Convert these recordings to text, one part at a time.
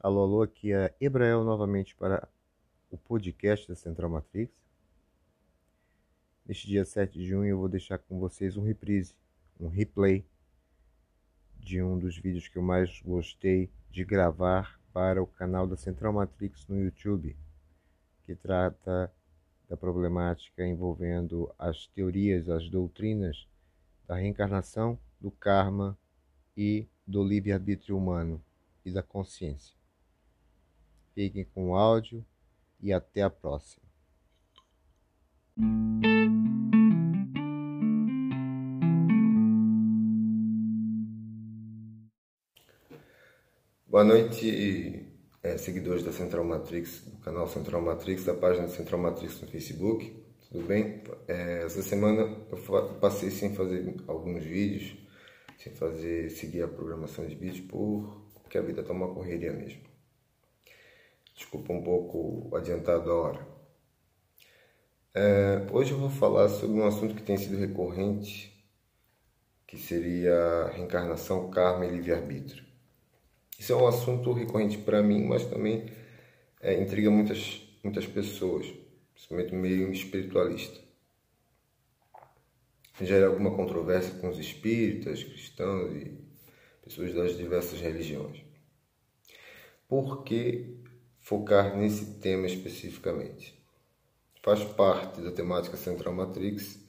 Alô, alô, aqui é Ebrael novamente para o podcast da Central Matrix. Neste dia 7 de junho eu vou deixar com vocês um reprise, um replay de um dos vídeos que eu mais gostei de gravar para o canal da Central Matrix no YouTube, que trata da problemática envolvendo as teorias, as doutrinas da reencarnação, do karma e do livre-arbítrio humano e da consciência. Fiquem com o áudio e até a próxima. Boa noite, é, seguidores da Central Matrix, do canal Central Matrix, da página Central Matrix no Facebook. Tudo bem? É, essa semana eu passei sem fazer alguns vídeos, sem fazer seguir a programação de vídeos, porque a vida está uma correria mesmo. Desculpa um pouco adiantado a hora. É, hoje eu vou falar sobre um assunto que tem sido recorrente, que seria reencarnação, karma e livre-arbítrio. Isso é um assunto recorrente para mim, mas também é, intriga muitas, muitas pessoas, principalmente meio espiritualista. Gera alguma controvérsia com os espíritas, cristãos e pessoas das diversas religiões. Por que focar nesse tema especificamente. Faz parte da temática Central Matrix.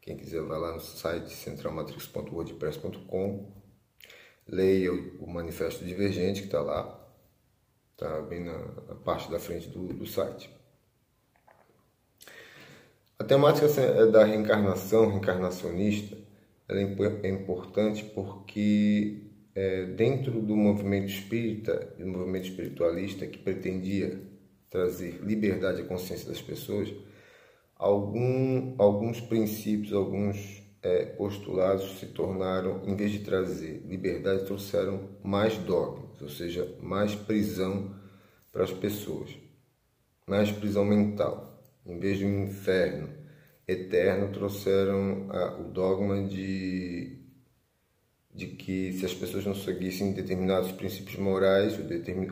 Quem quiser vai lá no site centralmatrix.wordpress.com, leia o, Manifesto Divergente que está lá, está bem na, na, parte da frente do, do site. A temática é da reencarnação, reencarnacionista, ela é importante porque é, dentro do movimento espírita, do movimento espiritualista que pretendia trazer liberdade à consciência das pessoas, algum, alguns princípios, alguns é, postulados se tornaram, em vez de trazer liberdade, trouxeram mais dogmas, ou seja, mais prisão para as pessoas, mais prisão mental. Em vez de um inferno eterno, trouxeram a, o dogma de de que se as pessoas não seguissem determinados princípios morais ou,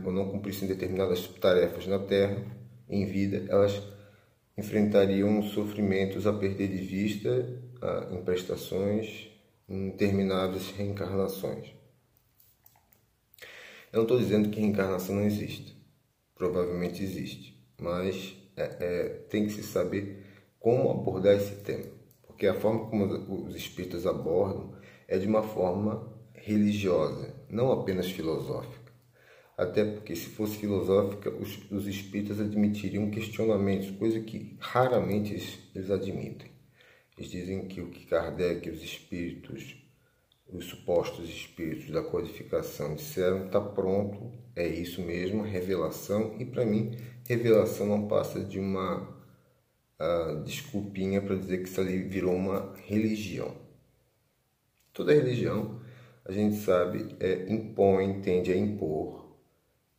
ou não cumprissem determinadas tarefas na Terra, em vida, elas enfrentariam sofrimentos a perder de vista uh, em prestações, em intermináveis reencarnações. Eu não estou dizendo que reencarnação não existe. Provavelmente existe. Mas é, é, tem que se saber como abordar esse tema. Porque a forma como os espíritas abordam é de uma forma religiosa, não apenas filosófica. Até porque, se fosse filosófica, os, os espíritas admitiriam questionamentos, coisa que raramente eles, eles admitem. Eles dizem que o que Kardec e os espíritos, os supostos espíritos da codificação disseram, está pronto, é isso mesmo, revelação. E para mim, revelação não passa de uma uh, desculpinha para dizer que isso ali virou uma religião. Toda religião, a gente sabe, é, impõe, tende a impor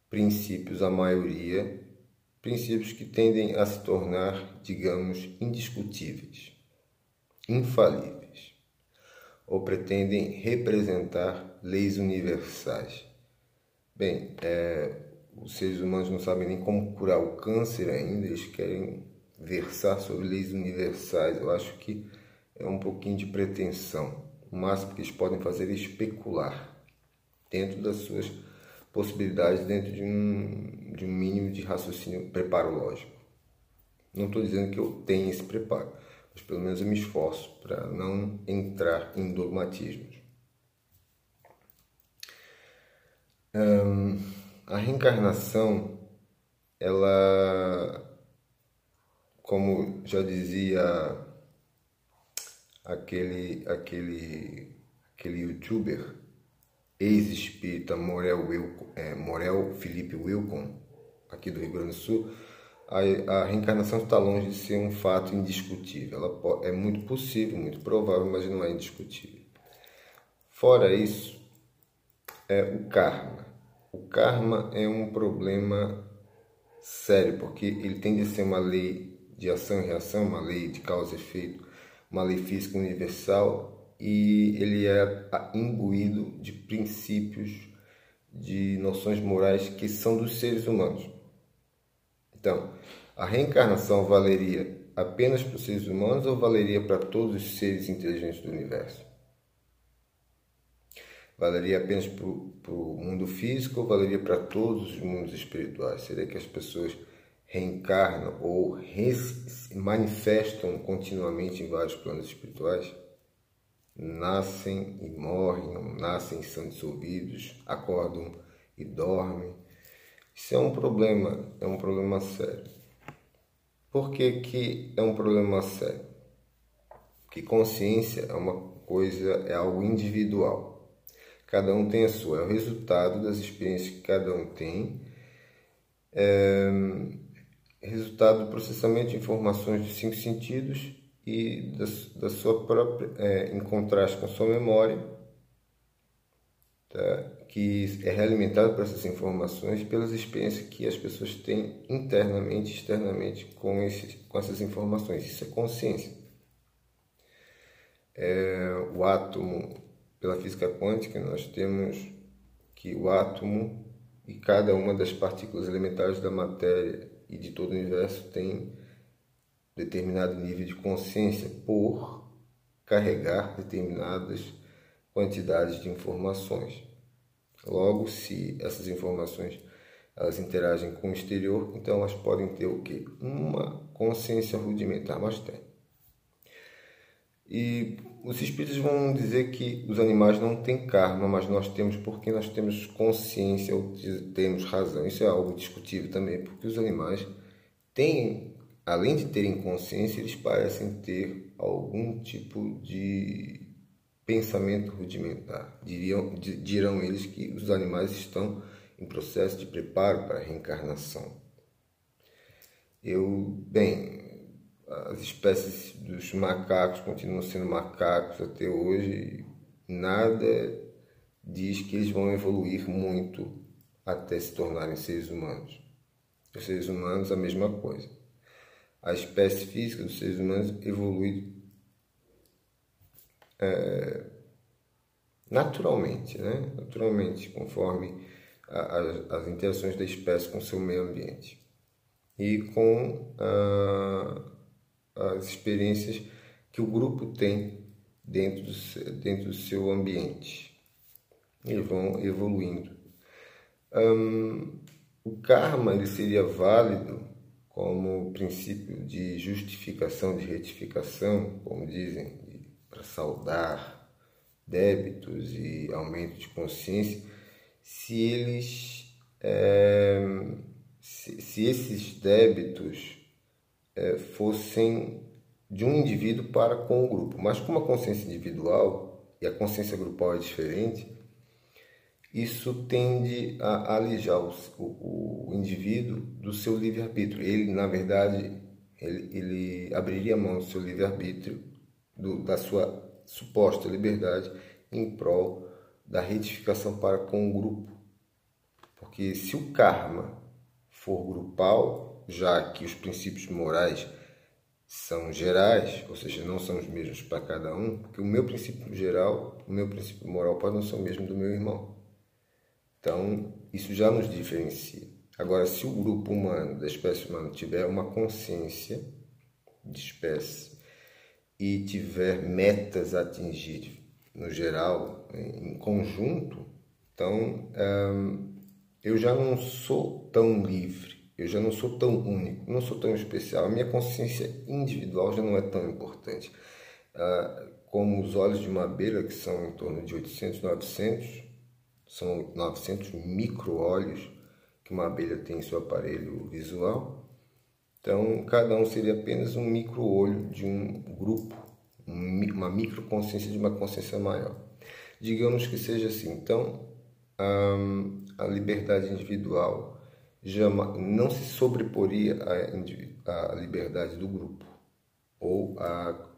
princípios à maioria, princípios que tendem a se tornar, digamos, indiscutíveis, infalíveis, ou pretendem representar leis universais. Bem, é, os seres humanos não sabem nem como curar o câncer ainda, eles querem versar sobre leis universais. Eu acho que é um pouquinho de pretensão. O máximo que eles podem fazer é especular dentro das suas possibilidades, dentro de um, de um mínimo de raciocínio, preparo lógico. Não estou dizendo que eu tenho esse preparo, mas pelo menos eu me esforço para não entrar em dogmatismos. a reencarnação, ela, como já dizia aquele, aquele, aquele youtuber ex-espírita Morel, é, Morel Felipe Wilcon, aqui do Rio Grande do Sul, a, a reencarnação está longe de ser um fato indiscutível. Ela é muito possível, muito provável, mas não é indiscutível. Fora isso, é o karma. O karma é um problema sério, porque ele tende a ser uma lei de ação e reação, uma lei de causa e efeito física universal e ele é imbuído de princípios de noções morais que são dos seres humanos. Então, a reencarnação valeria apenas para os seres humanos ou valeria para todos os seres inteligentes do universo? Valeria apenas para o mundo físico ou valeria para todos os mundos espirituais? Seria que as pessoas reencarnam ou manifestam continuamente em vários planos espirituais? Nascem e morrem, nascem e são dissolvidos, acordam e dormem. Isso é um problema, é um problema sério. Por que, que é um problema sério? Porque consciência é uma coisa, é algo individual. Cada um tem a sua, é o resultado das experiências que cada um tem, é resultado do processamento de informações dos cinco sentidos e da, da sua própria, é, em contraste com a sua memória, tá? que é realimentado por essas informações pelas experiências que as pessoas têm internamente e externamente com, esses, com essas informações. Isso é consciência. É, o átomo pela física quântica, nós temos que o átomo e cada uma das partículas elementares da matéria e de todo o universo tem determinado nível de consciência por carregar determinadas quantidades de informações. Logo, se essas informações elas interagem com o exterior, então elas podem ter o que? Uma consciência rudimentar, mas tem. E os espíritos vão dizer que os animais não têm karma, mas nós temos porque nós temos consciência ou temos razão. Isso é algo discutível também, porque os animais têm, além de terem consciência, eles parecem ter algum tipo de pensamento rudimentar. Diriam, dirão eles que os animais estão em processo de preparo para a reencarnação. Eu, bem, as espécies dos macacos continuam sendo macacos até hoje. Nada diz que eles vão evoluir muito até se tornarem seres humanos. Os seres humanos, a mesma coisa. A espécie física dos seres humanos evolui é, naturalmente, né? naturalmente, conforme a, a, as interações da espécie com o seu meio ambiente e com a as experiências que o grupo tem dentro do, dentro do seu ambiente. Eles vão evoluindo. Um, o karma ele seria válido como princípio de justificação, de retificação, como dizem, para saudar débitos e aumento de consciência, se eles é, se, se esses débitos é, fossem de um indivíduo para com o grupo. Mas como a consciência individual e a consciência grupal é diferente, isso tende a alijar o, o, o indivíduo do seu livre-arbítrio. Ele, na verdade, ele, ele abriria mão do seu livre-arbítrio, da sua suposta liberdade, em prol da retificação para com o grupo. Porque se o karma for grupal, já que os princípios morais são gerais, ou seja, não são os mesmos para cada um, porque o meu princípio geral, o meu princípio moral pode não ser o mesmo do meu irmão. Então, isso já nos diferencia. Agora, se o grupo humano, da espécie humana, tiver uma consciência de espécie e tiver metas a atingir no geral, em conjunto, então hum, eu já não sou tão livre eu já não sou tão único, não sou tão especial. A minha consciência individual já não é tão importante. Ah, como os olhos de uma abelha, que são em torno de 800, 900, são 900 micro-olhos que uma abelha tem em seu aparelho visual. Então, cada um seria apenas um micro-olho de um grupo, uma micro-consciência de uma consciência maior. Digamos que seja assim. Então, a liberdade individual não se sobreporia à, liberdade do grupo ou a,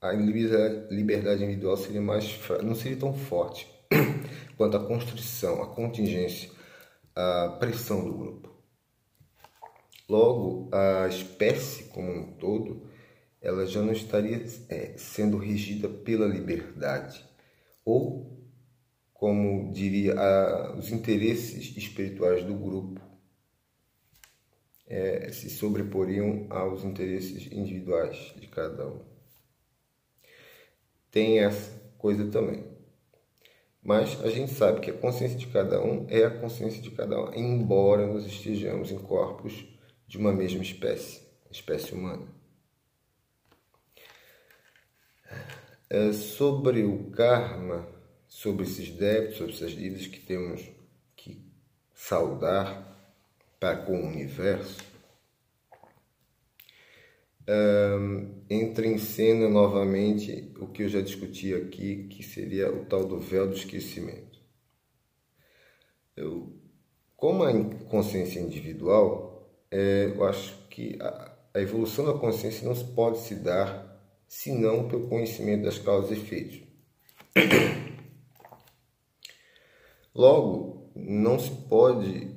a liberdade individual seria mais não seria tão forte quanto a constrição, a contingência, a pressão do grupo. Logo, a espécie como um todo, ela já não estaria é, sendo regida pela liberdade ou como diria, a, os interesses espirituais do grupo é, se sobreporiam aos interesses individuais de cada um. Tem essa coisa também. Mas a gente sabe que a consciência de cada um é a consciência de cada um, embora nós estejamos em corpos de uma mesma espécie, espécie humana. É, sobre o karma, sobre esses débitos, sobre essas dívidas que temos que saudar para com o universo, um, entra em cena novamente o que eu já discuti aqui, que seria o tal do véu do esquecimento. Eu, como a consciência individual, é, eu acho que a, a evolução da consciência não pode se dar senão pelo conhecimento das causas e efeitos. Logo, não se pode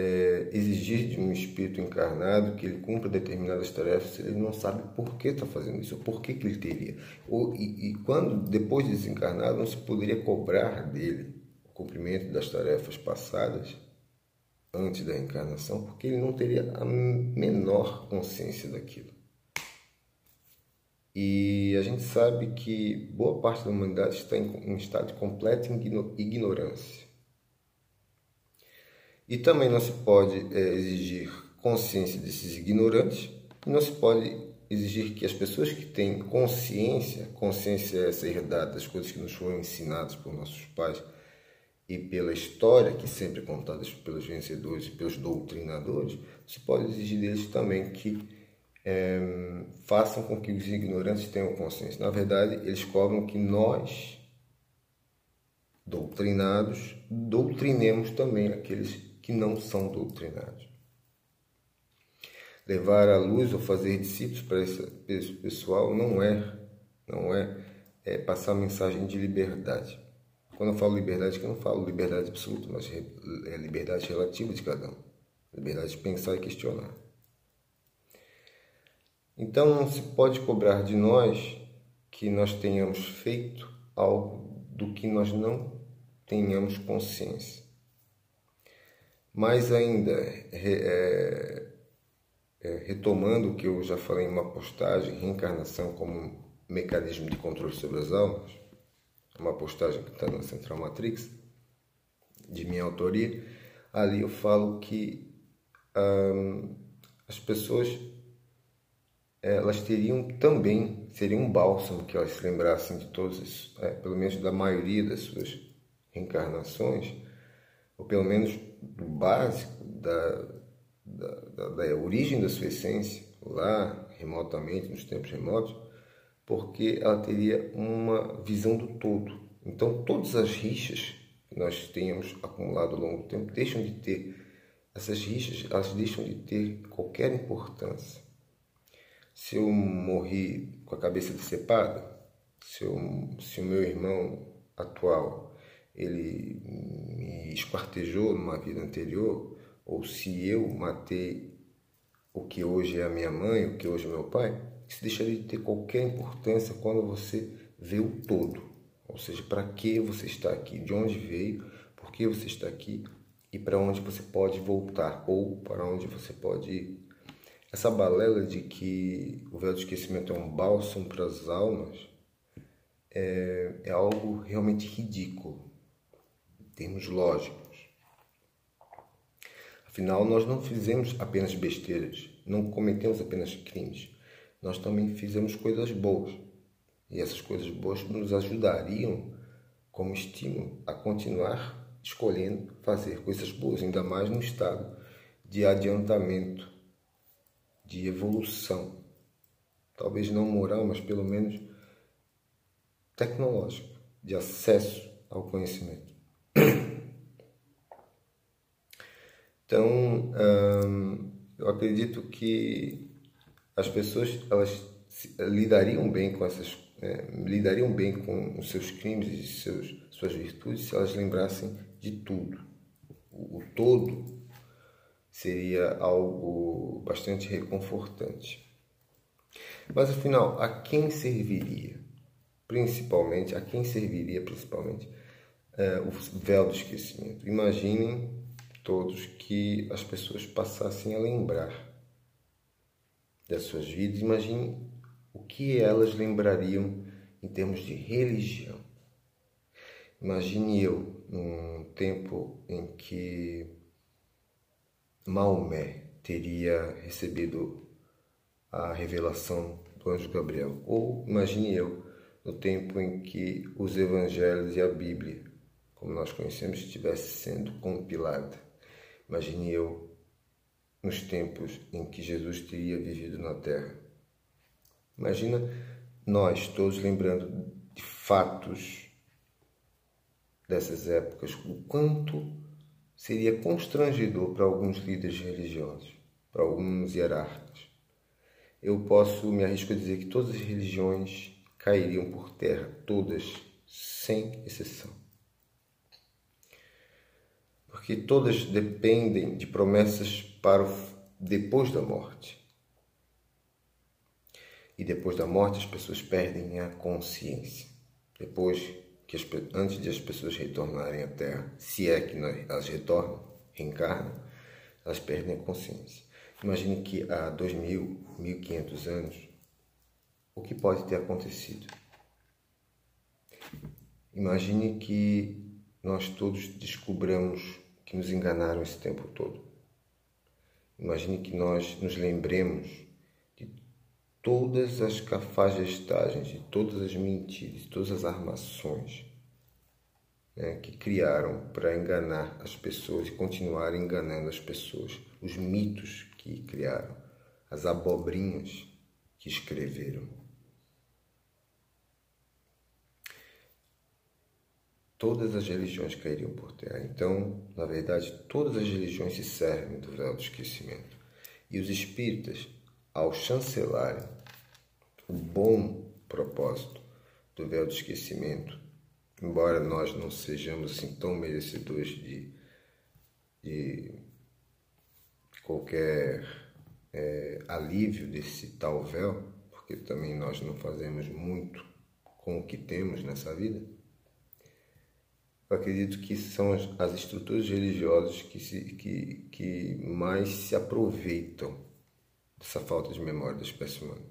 é, exigir de um espírito encarnado que ele cumpra determinadas tarefas se ele não sabe por que está fazendo isso, ou por que, que ele teria. Ou, e, e quando, depois de desencarnado, não se poderia cobrar dele o cumprimento das tarefas passadas antes da encarnação, porque ele não teria a menor consciência daquilo. E a gente sabe que boa parte da humanidade está em um estado de completa ignorância. E também não se pode é, exigir consciência desses ignorantes, e não se pode exigir que as pessoas que têm consciência, consciência é essa herdada das coisas que nos foram ensinadas por nossos pais e pela história que sempre é contada pelos vencedores e pelos doutrinadores, se pode exigir deles também que é, façam com que os ignorantes tenham consciência. Na verdade, eles cobram que nós, doutrinados, doutrinemos também aqueles que não são doutrinados. Levar à luz ou fazer discípulos para esse pessoal não é, não é, é passar mensagem de liberdade. Quando eu falo liberdade, eu não falo liberdade absoluta, mas é liberdade relativa de cada um. Liberdade de pensar e questionar. Então não se pode cobrar de nós que nós tenhamos feito algo do que nós não tenhamos consciência. Mais ainda, é, é, retomando o que eu já falei em uma postagem, reencarnação como mecanismo de controle sobre as almas, uma postagem que está na Central Matrix, de minha autoria, ali eu falo que hum, as pessoas elas teriam também, seria um bálsamo que elas se lembrassem de todas, é, pelo menos da maioria das suas reencarnações, ou pelo menos do básico, da, da, da, da origem da sua essência, lá remotamente, nos tempos remotos, porque ela teria uma visão do todo. Então, todas as rixas que nós tenhamos acumulado ao longo do tempo deixam de ter, essas rixas, elas deixam de ter qualquer importância. Se eu morri com a cabeça decepada, se, eu, se o meu irmão atual ele me esquartejou numa vida anterior, ou se eu matei o que hoje é a minha mãe, o que hoje é meu pai, isso deixaria de ter qualquer importância quando você vê o todo. Ou seja, para que você está aqui, de onde veio, por que você está aqui? E para onde você pode voltar? Ou para onde você pode ir. Essa balela de que o véu do esquecimento é um bálsamo para as almas é, é algo realmente ridículo termos lógicos. Afinal, nós não fizemos apenas besteiras, não cometemos apenas crimes, nós também fizemos coisas boas. E essas coisas boas nos ajudariam como estímulo a continuar escolhendo fazer coisas boas, ainda mais no estado de adiantamento, de evolução. Talvez não moral, mas pelo menos tecnológico, de acesso ao conhecimento. Então, hum, eu acredito que as pessoas elas lidariam bem com essas é, lidariam bem com os seus crimes e seus, suas virtudes se elas lembrassem de tudo. O, o todo seria algo bastante reconfortante. Mas afinal, a quem serviria? Principalmente, a quem serviria principalmente é, o véu do esquecimento. Imaginem todos que as pessoas passassem a lembrar das suas vidas. Imaginem o que elas lembrariam em termos de religião. Imagine eu num tempo em que Maomé teria recebido a revelação do anjo Gabriel, ou imagine eu no tempo em que os evangelhos e a Bíblia, como nós conhecemos, estivesse sendo compilada. Imagine eu nos tempos em que Jesus teria vivido na terra. Imagina nós todos lembrando de fatos dessas épocas, o quanto seria constrangedor para alguns líderes religiosos, para alguns hierarcas. Eu posso me arrisco a dizer que todas as religiões cairiam por terra, todas, sem exceção. Porque todas dependem de promessas para o depois da morte. E depois da morte as pessoas perdem a consciência. Depois que as, antes de as pessoas retornarem à Terra, se é que elas retornam, reencarnam, elas perdem a consciência. Imagine que há 2.000, 1.500 anos, o que pode ter acontecido? Imagine que nós todos descobramos que nos enganaram esse tempo todo. Imagine que nós nos lembremos de todas as cafajestagens, de todas as mentiras, de todas as armações né, que criaram para enganar as pessoas e continuar enganando as pessoas, os mitos que criaram, as abobrinhas que escreveram. Todas as religiões cairiam por terra. Então, na verdade, todas as religiões se servem do véu do esquecimento. E os espíritas, ao chancelarem o bom propósito do véu do esquecimento, embora nós não sejamos assim tão merecedores de, de qualquer é, alívio desse tal véu, porque também nós não fazemos muito com o que temos nessa vida, eu acredito que são as, as estruturas religiosas que, se, que, que mais se aproveitam dessa falta de memória da espécie humana.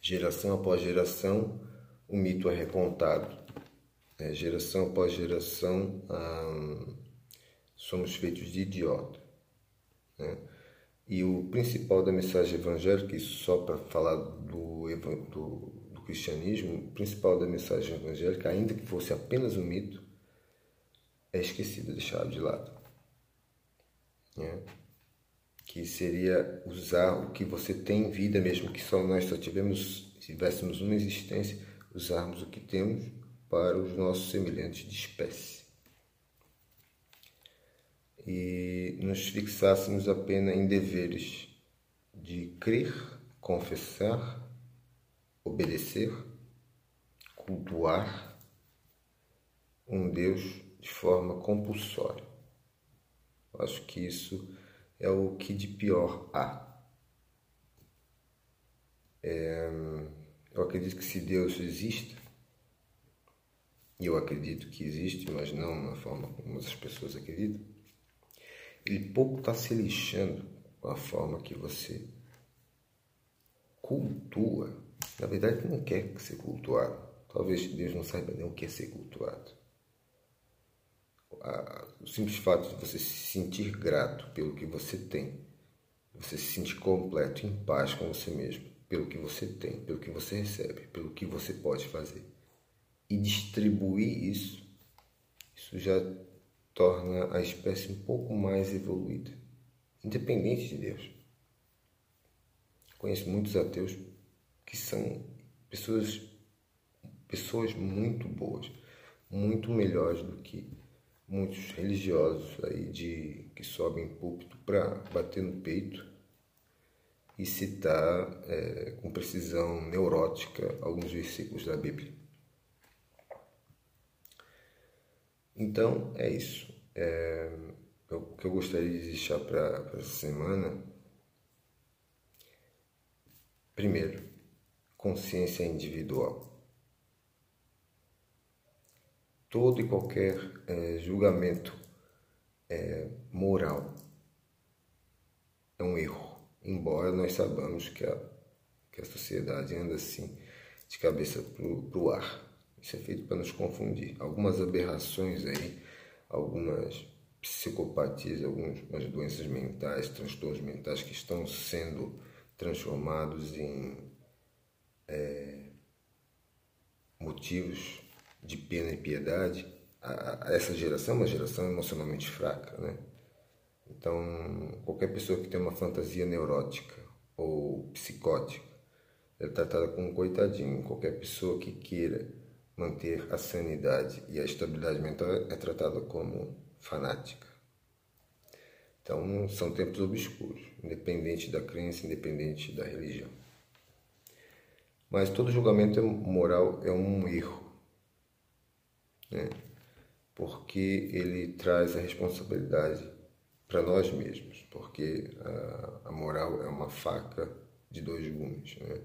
Geração após geração, o mito é recontado. É, geração após geração, hum, somos feitos de idiota. Né? E o principal da mensagem evangélica, só para falar do, do, cristianismo, principal da mensagem evangélica, ainda que fosse apenas um mito, é esquecido, deixado de lado. Né? Que seria usar o que você tem em vida, mesmo que só nós só tivemos, tivéssemos uma existência, usarmos o que temos para os nossos semelhantes de espécie e nos fixássemos apenas em deveres de crer, confessar, obedecer, cultuar um Deus de forma compulsória. Acho que isso é o que de pior há. É, eu acredito que se Deus existe, e eu acredito que existe, mas não na forma como as pessoas acreditam, ele pouco está se lixando com a forma que você cultua. Na verdade, não quer ser cultuado. Talvez Deus não saiba nem o que é ser cultuado. O simples fato de você se sentir grato pelo que você tem, você se sentir completo, em paz com você mesmo, pelo que você tem, pelo que você recebe, pelo que você pode fazer, e distribuir isso, isso já torna a espécie um pouco mais evoluída, independente de Deus. Conheço muitos ateus que são pessoas, pessoas muito boas, muito melhores do que muitos religiosos aí de que sobem púlpito para bater no peito e citar é, com precisão neurótica alguns versículos da Bíblia. Então é isso. É, o que eu gostaria de deixar para essa semana. Primeiro, consciência individual. todo e qualquer é, julgamento é, moral é um erro, embora nós sabamos que a, que a sociedade anda assim, de cabeça para o ar. Isso é feito para nos confundir. Algumas aberrações aí, algumas psicopatias, algumas doenças mentais, transtornos mentais que estão sendo transformados em é, motivos de pena e piedade. A, a essa geração é uma geração emocionalmente fraca, né? Então, qualquer pessoa que tem uma fantasia neurótica ou psicótica é tratada como um coitadinho. Qualquer pessoa que queira manter a sanidade e a estabilidade mental é tratada como fanática. Então, são tempos obscuros, independente da crença, independente da religião. Mas todo julgamento moral é um erro, né? porque ele traz a responsabilidade para nós mesmos, porque a, a, moral é uma faca de dois gumes. Né?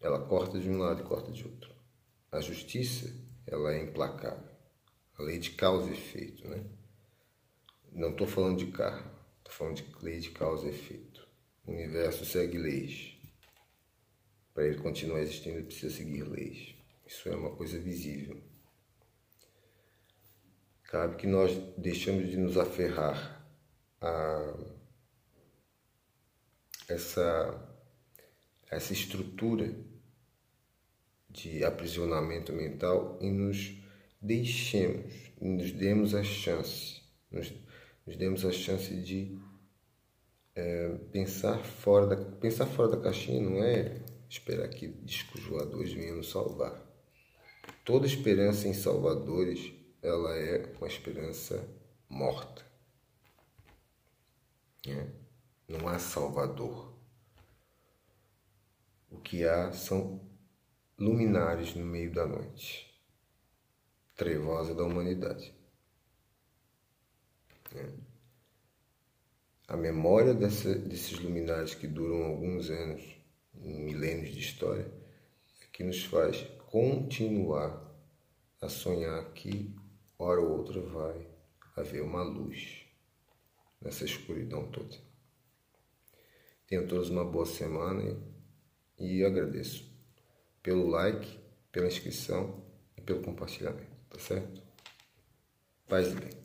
Ela corta de um lado e corta de outro. A justiça, ela é implacável. A lei de causa e efeito, né? Não estou falando de karma, estou falando de lei de causa e efeito. O universo segue leis. Para ele continuar existindo, ele precisa seguir leis. Isso é uma coisa visível. Cabe que nós deixamos de nos aferrar a essa, essa estrutura de aprisionamento mental e nos deixemos, nos demos a chance, nos, nos demos a chance de é, pensar fora da pensar fora da caixinha não é esperar que discos voadores venham nos salvar. Toda esperança em salvadores ela é uma esperança morta. É. Não há salvador. O que há são luminares no meio da noite, trevosa da humanidade. É. A memória dessa, desses luminares que duram alguns anos, milênios de história, que nos faz continuar a sonhar que, hora ou outra, vai haver uma luz nessa escuridão toda. Tenham todos uma boa semana e agradeço pelo like, pela inscrição e pelo compartilhamento, tá certo? Paz e bem.